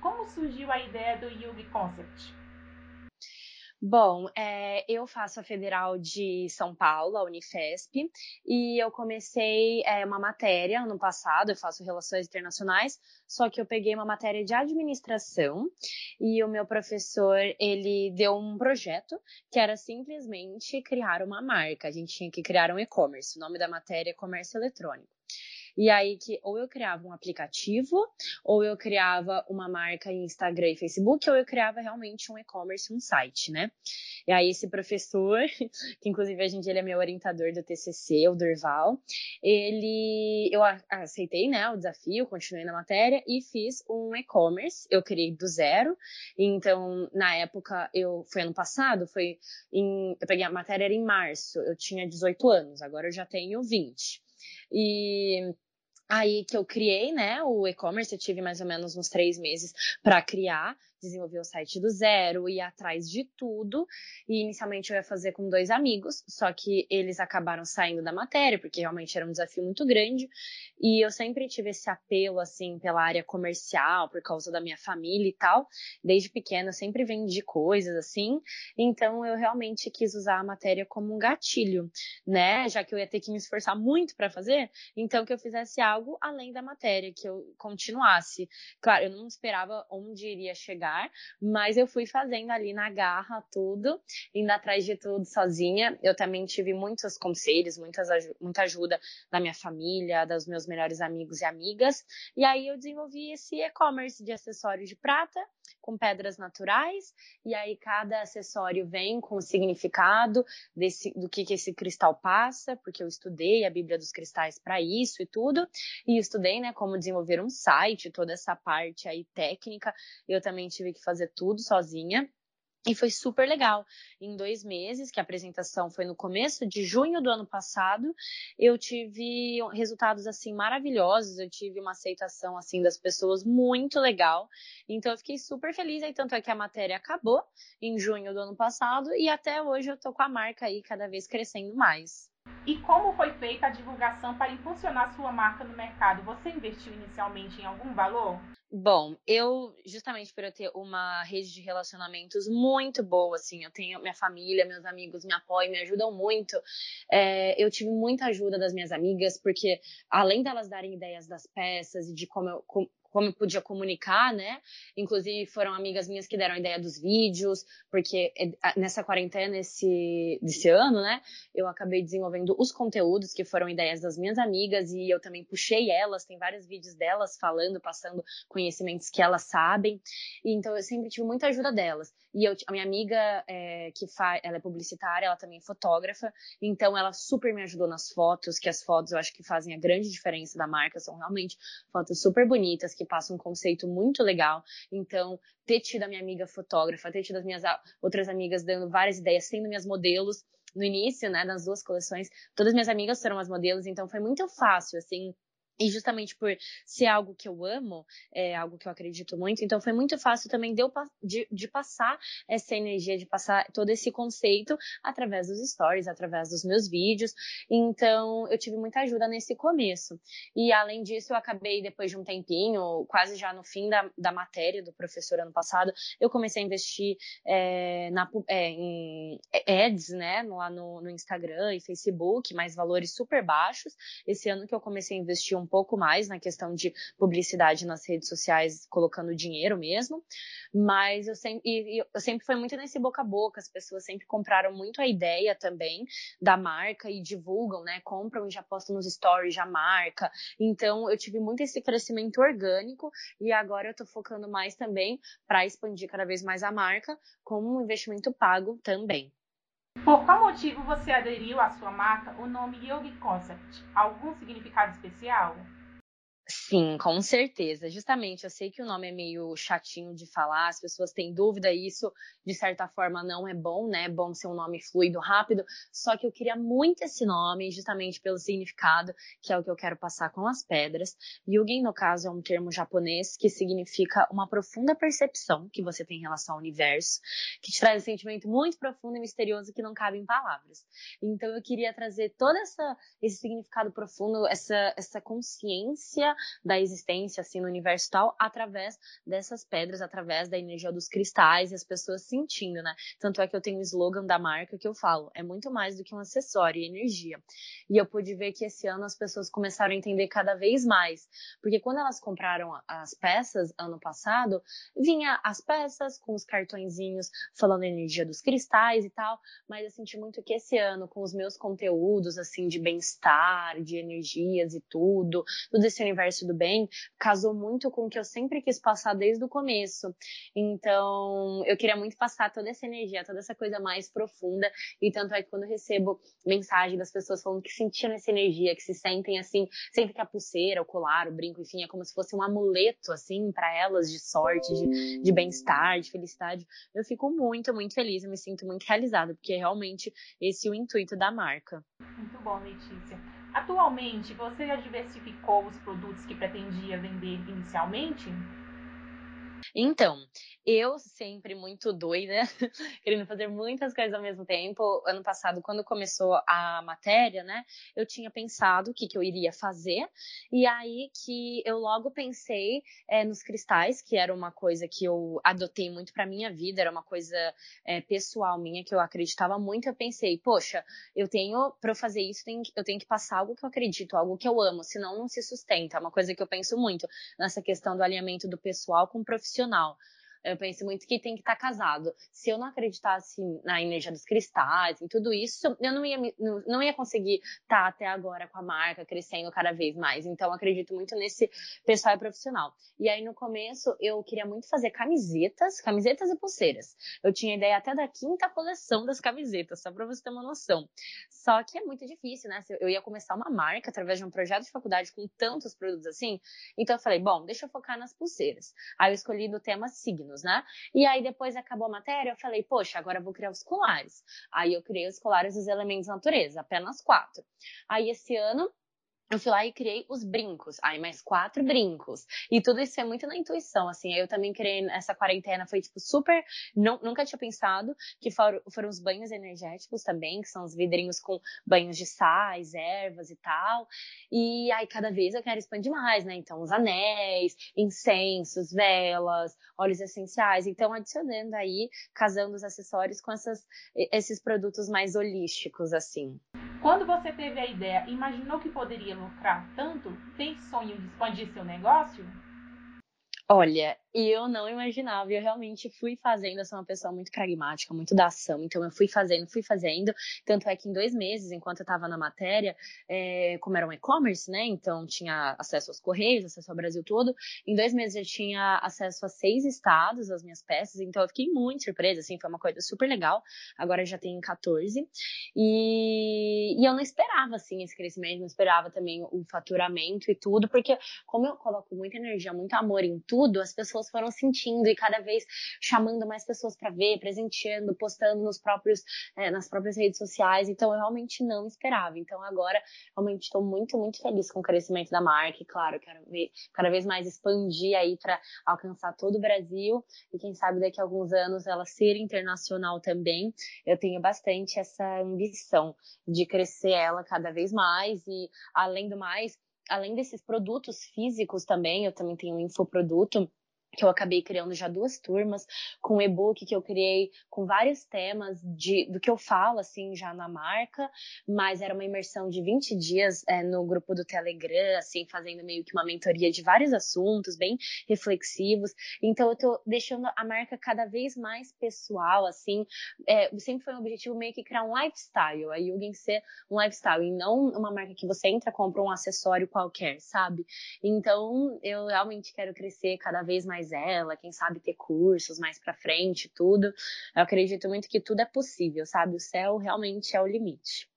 como surgiu a ideia do Yugi Concept? Bom, é, eu faço a Federal de São Paulo, a Unifesp, e eu comecei é, uma matéria ano passado, eu faço Relações Internacionais, só que eu peguei uma matéria de administração e o meu professor, ele deu um projeto que era simplesmente criar uma marca, a gente tinha que criar um e-commerce, o nome da matéria é Comércio Eletrônico. E aí que ou eu criava um aplicativo, ou eu criava uma marca em Instagram e Facebook, ou eu criava realmente um e-commerce, um site, né? E aí esse professor, que inclusive a gente ele é meu orientador do TCC, o Durval, ele eu aceitei, né, o desafio, continuei na matéria e fiz um e-commerce. Eu criei do zero. Então, na época eu foi ano passado, foi em eu peguei a matéria era em março, eu tinha 18 anos, agora eu já tenho 20. E Aí que eu criei, né, o e-commerce, eu tive mais ou menos uns três meses para criar desenvolver o site do zero, ir atrás de tudo. E inicialmente eu ia fazer com dois amigos, só que eles acabaram saindo da matéria, porque realmente era um desafio muito grande. E eu sempre tive esse apelo, assim, pela área comercial, por causa da minha família e tal. Desde pequena eu sempre vendi coisas, assim. Então eu realmente quis usar a matéria como um gatilho, né? Já que eu ia ter que me esforçar muito para fazer, então que eu fizesse algo além da matéria, que eu continuasse. Claro, eu não esperava onde iria chegar lugar, mas eu fui fazendo ali na garra tudo, indo atrás de tudo sozinha. Eu também tive muitos conselhos, muitas, muita ajuda da minha família, dos meus melhores amigos e amigas. E aí eu desenvolvi esse e-commerce de acessórios de prata com pedras naturais, e aí cada acessório vem com o significado desse, do que, que esse cristal passa, porque eu estudei a Bíblia dos Cristais para isso e tudo, e estudei, né, como desenvolver um site, toda essa parte aí técnica, eu também tive que fazer tudo sozinha. E foi super legal. Em dois meses, que a apresentação foi no começo de junho do ano passado, eu tive resultados assim maravilhosos. Eu tive uma aceitação assim das pessoas muito legal. Então eu fiquei super feliz. Aí tanto é que a matéria acabou em junho do ano passado e até hoje eu tô com a marca aí cada vez crescendo mais. E como foi feita a divulgação para impulsionar sua marca no mercado? Você investiu inicialmente em algum valor? Bom, eu, justamente por eu ter uma rede de relacionamentos muito boa, assim, eu tenho minha família, meus amigos me apoiam, me ajudam muito. É, eu tive muita ajuda das minhas amigas, porque além delas darem ideias das peças e de como eu, como eu podia comunicar, né? Inclusive foram amigas minhas que deram a ideia dos vídeos, porque é, nessa quarentena esse desse ano, né, eu acabei desenvolvendo os conteúdos que foram ideias das minhas amigas e eu também puxei elas, tem vários vídeos delas falando, passando conhecimentos que elas sabem. E, então eu sempre tive muita ajuda delas. E eu, a minha amiga é, que faz, ela é publicitária, ela também é fotógrafa, então ela super me ajudou nas fotos, que as fotos eu acho que fazem a grande diferença da marca, são realmente fotos super bonitas que passa um conceito muito legal. Então, ter tido a minha amiga fotógrafa, ter tido as minhas outras amigas dando várias ideias, sendo minhas modelos no início, né, das duas coleções, todas minhas amigas foram as modelos, então foi muito fácil, assim, e justamente por ser algo que eu amo, é algo que eu acredito muito, então foi muito fácil também de, eu, de, de, passar essa energia, de passar todo esse conceito através dos stories, através dos meus vídeos. Então eu tive muita ajuda nesse começo. E além disso, eu acabei, depois de um tempinho, quase já no fim da, da matéria do professor ano passado, eu comecei a investir é, na, é, em ads, né, lá no, no Instagram e Facebook, mais valores super baixos. Esse ano que eu comecei a investir um um pouco mais na questão de publicidade nas redes sociais, colocando dinheiro mesmo. Mas eu sempre, eu sempre muito nesse boca a boca, as pessoas sempre compraram muito a ideia também da marca e divulgam, né? Compram e já postam nos stories, já marca. Então eu tive muito esse crescimento orgânico e agora eu tô focando mais também para expandir cada vez mais a marca como um investimento pago também. Por qual motivo você aderiu à sua marca o nome Yogi Concept? Algum significado especial? Sim, com certeza. Justamente, eu sei que o nome é meio chatinho de falar, as pessoas têm dúvida, e isso, de certa forma, não é bom, né? É bom ser um nome fluido, rápido. Só que eu queria muito esse nome, justamente pelo significado, que é o que eu quero passar com as pedras. Yugen, no caso, é um termo japonês que significa uma profunda percepção que você tem em relação ao universo, que te traz um sentimento muito profundo e misterioso que não cabe em palavras. Então, eu queria trazer todo essa, esse significado profundo, essa, essa consciência da existência, assim, no universo tal, através dessas pedras, através da energia dos cristais e as pessoas sentindo, né? Tanto é que eu tenho o slogan da marca que eu falo, é muito mais do que um acessório e energia. E eu pude ver que esse ano as pessoas começaram a entender cada vez mais, porque quando elas compraram as peças ano passado, vinha as peças com os cartõezinhos falando energia dos cristais e tal, mas eu senti muito que esse ano, com os meus conteúdos, assim, de bem-estar, de energias e tudo, todo esse universo do bem, casou muito com o que eu sempre quis passar desde o começo. Então, eu queria muito passar toda essa energia, toda essa coisa mais profunda, e tanto é que quando eu recebo mensagem das pessoas falando que sentiram essa energia, que se sentem assim, sentem que a pulseira, o colar, o brinco, enfim, é como se fosse um amuleto, assim, para elas de sorte, de, de bem-estar, de felicidade, eu fico muito, muito feliz, eu me sinto muito realizada, porque é realmente esse é o intuito da marca. Muito bom, Letícia. Atualmente, você já diversificou os produtos que pretendia vender inicialmente? Então, eu sempre muito doida, querendo fazer muitas coisas ao mesmo tempo. Ano passado, quando começou a matéria, né, eu tinha pensado o que, que eu iria fazer, e aí que eu logo pensei é, nos cristais, que era uma coisa que eu adotei muito para minha vida, era uma coisa é, pessoal minha que eu acreditava muito. Eu pensei, poxa, eu tenho, para fazer isso, eu tenho que passar algo que eu acredito, algo que eu amo, senão não se sustenta. É uma coisa que eu penso muito nessa questão do alinhamento do pessoal com o profissional profissional. Eu penso muito que tem que estar casado. Se eu não acreditasse na energia dos cristais, em tudo isso, eu não ia, não ia conseguir estar até agora com a marca crescendo cada vez mais. Então, acredito muito nesse pessoal e profissional. E aí, no começo, eu queria muito fazer camisetas, camisetas e pulseiras. Eu tinha ideia até da quinta coleção das camisetas, só para você ter uma noção. Só que é muito difícil, né? Eu ia começar uma marca através de um projeto de faculdade com tantos produtos assim. Então, eu falei, bom, deixa eu focar nas pulseiras. Aí, eu escolhi do tema signos anos, né? E aí depois acabou a matéria, eu falei, poxa, agora eu vou criar os colares. Aí eu criei os colares dos elementos natureza, apenas quatro. Aí esse ano eu fui lá e criei os brincos. Aí, mais quatro brincos. E tudo isso é muito na intuição, assim. Eu também criei essa quarentena, foi, tipo, super. Não, nunca tinha pensado que foram, foram os banhos energéticos também, que são os vidrinhos com banhos de sais, ervas e tal. E aí, cada vez eu quero expandir mais, né? Então, os anéis, incensos, velas, óleos essenciais. Então, adicionando aí, casando os acessórios com essas, esses produtos mais holísticos, assim. Quando você teve a ideia, imaginou que poderia lucrar tanto? Tem sonho de expandir seu negócio? Olha, eu não imaginava, eu realmente fui fazendo, eu sou uma pessoa muito pragmática, muito da ação, então eu fui fazendo, fui fazendo, tanto é que em dois meses, enquanto eu estava na matéria, é, como era um e-commerce, né, então tinha acesso aos correios, acesso ao Brasil todo, em dois meses eu tinha acesso a seis estados, as minhas peças, então eu fiquei muito surpresa, assim, foi uma coisa super legal, agora já tem 14, e, e eu não esperava, assim, esse crescimento, não esperava também o faturamento e tudo, porque como eu coloco muita energia, muito amor em tudo, as pessoas foram sentindo e cada vez chamando mais pessoas para ver, presenteando, postando nos próprios, é, nas próprias redes sociais. Então, eu realmente não esperava. Então, agora, realmente estou muito, muito feliz com o crescimento da marca. E, claro, quero ver cada vez mais expandir aí para alcançar todo o Brasil e, quem sabe, daqui a alguns anos ela ser internacional também. Eu tenho bastante essa ambição de crescer ela cada vez mais e, além do mais, além desses produtos físicos também, eu também tenho um infoproduto que eu acabei criando já duas turmas, com um e-book que eu criei com vários temas de, do que eu falo, assim, já na marca, mas era uma imersão de 20 dias é, no grupo do Telegram, assim, fazendo meio que uma mentoria de vários assuntos, bem reflexivos. Então, eu tô deixando a marca cada vez mais pessoal, assim, é, sempre foi um objetivo meio que criar um lifestyle, a Yugen ser um lifestyle, e não uma marca que você entra, compra um acessório qualquer, sabe? Então, eu realmente quero crescer cada vez mais mais ela, quem sabe ter cursos mais para frente, tudo. Eu acredito muito que tudo é possível, sabe? O céu realmente é o limite.